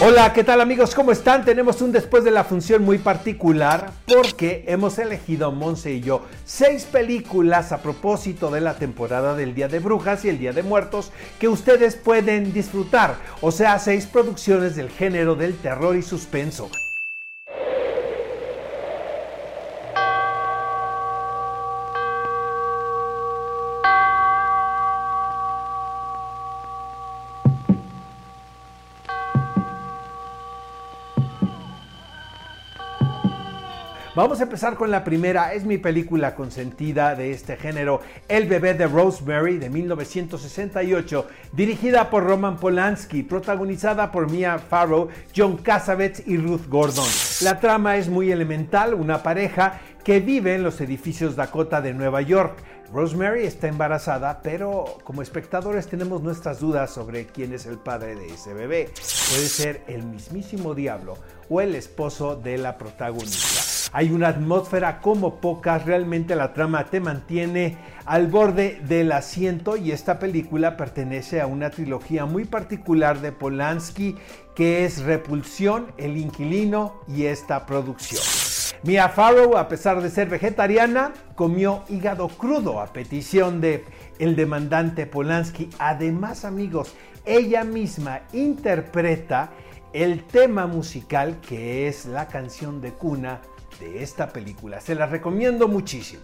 Hola, ¿qué tal amigos? ¿Cómo están? Tenemos un después de la función muy particular porque hemos elegido, Monse y yo, seis películas a propósito de la temporada del Día de Brujas y el Día de Muertos que ustedes pueden disfrutar. O sea, seis producciones del género del terror y suspenso. Vamos a empezar con la primera, es mi película consentida de este género, El bebé de Rosemary de 1968, dirigida por Roman Polanski, protagonizada por Mia Farrow, John Cassavetes y Ruth Gordon. La trama es muy elemental, una pareja que vive en los edificios Dakota de Nueva York. Rosemary está embarazada, pero como espectadores tenemos nuestras dudas sobre quién es el padre de ese bebé. Puede ser el mismísimo diablo o el esposo de la protagonista. Hay una atmósfera como pocas, realmente la trama te mantiene al borde del asiento y esta película pertenece a una trilogía muy particular de Polanski que es Repulsión, El Inquilino y esta producción. Mia Farrow, a pesar de ser vegetariana, comió hígado crudo a petición de el demandante Polanski. Además, amigos, ella misma interpreta el tema musical que es la canción de cuna de esta película. Se la recomiendo muchísimo.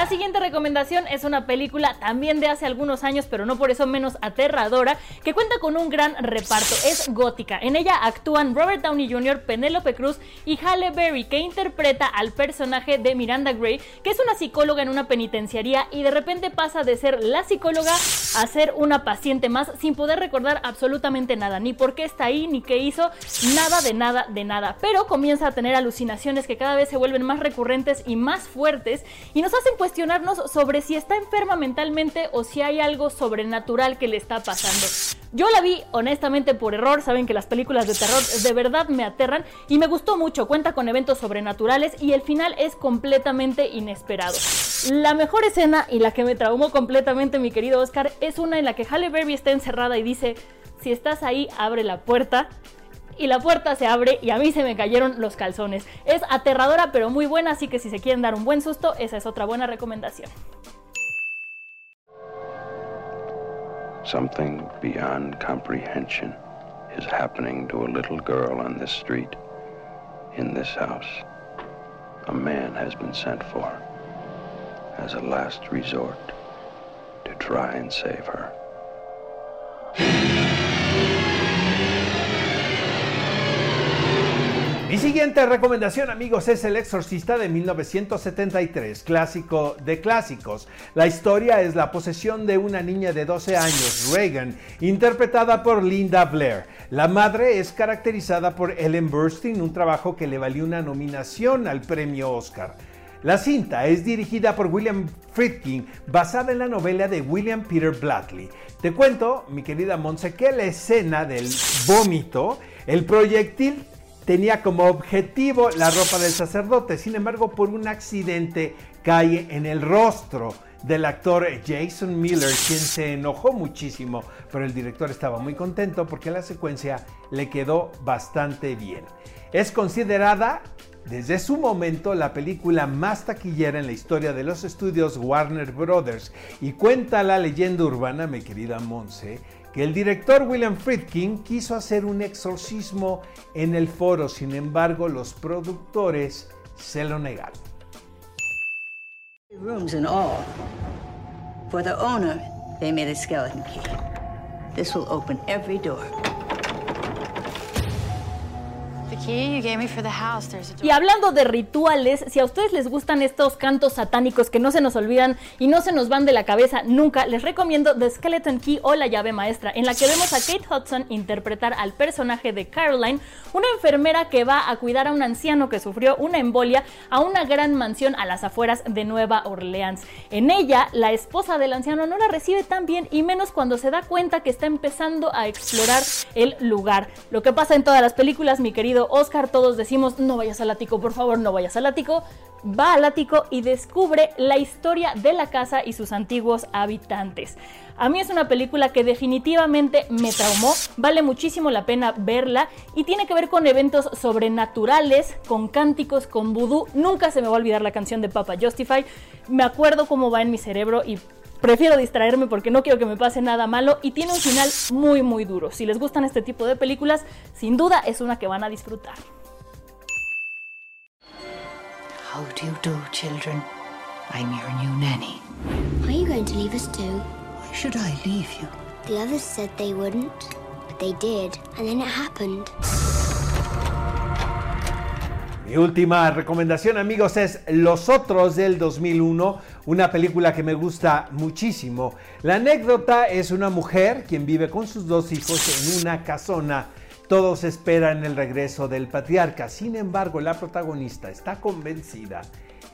La siguiente recomendación es una película también de hace algunos años, pero no por eso menos aterradora, que cuenta con un gran reparto. Es gótica. En ella actúan Robert Downey Jr., Penélope Cruz y Halle Berry, que interpreta al personaje de Miranda Gray, que es una psicóloga en una penitenciaría y de repente pasa de ser la psicóloga a ser una paciente más sin poder recordar absolutamente nada, ni por qué está ahí, ni qué hizo, nada de nada de nada. Pero comienza a tener alucinaciones que cada vez se vuelven más recurrentes y más fuertes y nos hacen cuestionarnos sobre si está enferma mentalmente o si hay algo sobrenatural que le está pasando. Yo la vi honestamente por error, saben que las películas de terror de verdad me aterran y me gustó mucho, cuenta con eventos sobrenaturales y el final es completamente inesperado. La mejor escena y la que me traumó completamente mi querido Oscar es una en la que Halle Berry está encerrada y dice, si estás ahí, abre la puerta y la puerta se abre y a mí se me cayeron los calzones. Es aterradora pero muy buena, así que si se quieren dar un buen susto, esa es otra buena recomendación. Something beyond comprehension is happening to a little girl on this street, in this house. A man has been sent for as a last resort to try and save her. Mi siguiente recomendación, amigos, es El Exorcista de 1973, clásico de clásicos. La historia es la posesión de una niña de 12 años, Reagan, interpretada por Linda Blair. La madre es caracterizada por Ellen Burstyn, un trabajo que le valió una nominación al premio Oscar. La cinta es dirigida por William Friedkin, basada en la novela de William Peter Blattley. Te cuento, mi querida Monse, que la escena del vómito, el proyectil tenía como objetivo la ropa del sacerdote. Sin embargo, por un accidente cae en el rostro del actor Jason Miller, quien se enojó muchísimo, pero el director estaba muy contento porque la secuencia le quedó bastante bien. Es considerada desde su momento la película más taquillera en la historia de los estudios Warner Brothers y cuenta la leyenda urbana, mi querida Monse, que el director William Friedkin quiso hacer un exorcismo en el foro, sin embargo los productores se lo negaron. Rooms all. For the owner, they made a skeleton key. This will open every door. Y hablando de rituales, si a ustedes les gustan estos cantos satánicos que no se nos olvidan y no se nos van de la cabeza nunca, les recomiendo The Skeleton Key o La llave maestra, en la que vemos a Kate Hudson interpretar al personaje de Caroline, una enfermera que va a cuidar a un anciano que sufrió una embolia a una gran mansión a las afueras de Nueva Orleans. En ella, la esposa del anciano no la recibe tan bien y menos cuando se da cuenta que está empezando a explorar el lugar. Lo que pasa en todas las películas, mi querido Oscar, todos decimos, no vayas al ático, por favor, no vayas al ático. Va al ático y descubre la historia de la casa y sus antiguos habitantes. A mí es una película que definitivamente me traumó, vale muchísimo la pena verla y tiene que ver con eventos sobrenaturales, con cánticos, con vudú. Nunca se me va a olvidar la canción de Papa Justify. Me acuerdo cómo va en mi cerebro y prefiero distraerme porque no quiero que me pase nada malo y tiene un final muy muy duro. Si les gustan este tipo de películas, sin duda es una que van a disfrutar. How do you do, children? I'm your new nanny. Are you going to leave us too? Why should I leave you? The others said they wouldn't, but they did, and then it happened. Mi última recomendación, amigos, es Los Otros del 2001, una película que me gusta muchísimo. La anécdota es una mujer quien vive con sus dos hijos en una casona. Todos esperan el regreso del patriarca. Sin embargo, la protagonista está convencida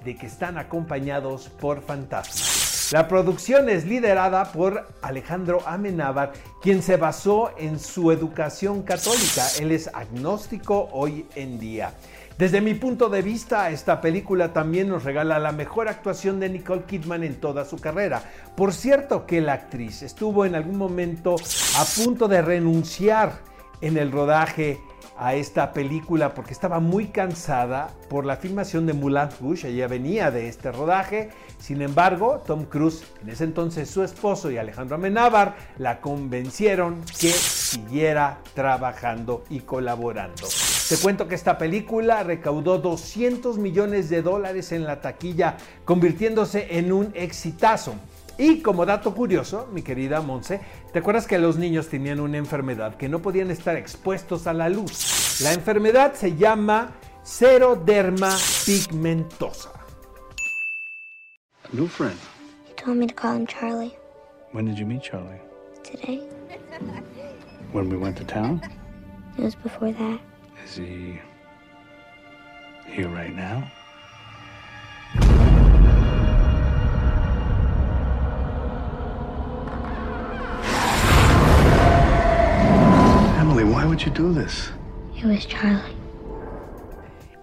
de que están acompañados por fantasmas. La producción es liderada por Alejandro Amenábar, quien se basó en su educación católica. Él es agnóstico hoy en día. Desde mi punto de vista, esta película también nos regala la mejor actuación de Nicole Kidman en toda su carrera. Por cierto que la actriz estuvo en algún momento a punto de renunciar en el rodaje a esta película porque estaba muy cansada por la filmación de Moulin Rouge, ella venía de este rodaje, sin embargo Tom Cruise, en ese entonces su esposo y Alejandro Amenábar la convencieron que siguiera trabajando y colaborando. Te cuento que esta película recaudó 200 millones de dólares en la taquilla, convirtiéndose en un exitazo. Y como dato curioso, mi querida Monse, ¿te acuerdas que los niños tenían una enfermedad que no podían estar expuestos a la luz? La enfermedad se llama seroderma pigmentosa. A new friend. You told me to call him Charlie. When did you meet Charlie? Today? When we went to town? It was before that. Is he here right now? Emily, why would you do this? It was Charlie.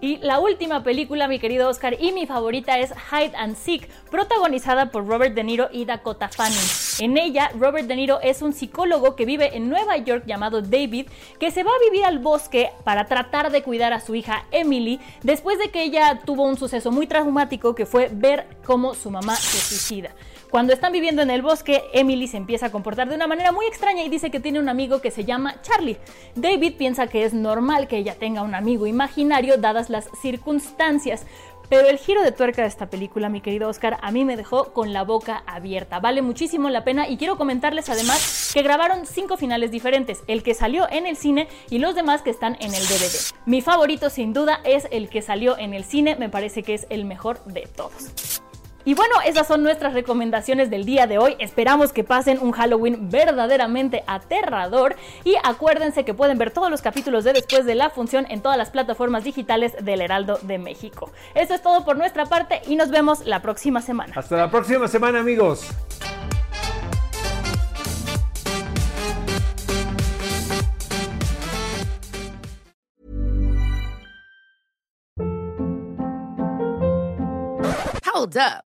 Y la última película, mi querido Oscar, y mi favorita es Hide and Seek, protagonizada por Robert De Niro y Dakota Fanning. En ella, Robert De Niro es un psicólogo que vive en Nueva York llamado David, que se va a vivir al bosque para tratar de cuidar a su hija Emily después de que ella tuvo un suceso muy traumático que fue ver cómo su mamá se suicida. Cuando están viviendo en el bosque, Emily se empieza a comportar de una manera muy extraña y dice que tiene un amigo que se llama Charlie. David piensa que es normal que ella tenga un amigo imaginario dadas las circunstancias. Pero el giro de tuerca de esta película, mi querido Oscar, a mí me dejó con la boca abierta. Vale muchísimo la pena y quiero comentarles además que grabaron cinco finales diferentes, el que salió en el cine y los demás que están en el DVD. Mi favorito sin duda es el que salió en el cine, me parece que es el mejor de todos. Y bueno, esas son nuestras recomendaciones del día de hoy. Esperamos que pasen un Halloween verdaderamente aterrador. Y acuérdense que pueden ver todos los capítulos de después de la función en todas las plataformas digitales del Heraldo de México. Eso es todo por nuestra parte y nos vemos la próxima semana. Hasta la próxima semana, amigos. Hold up.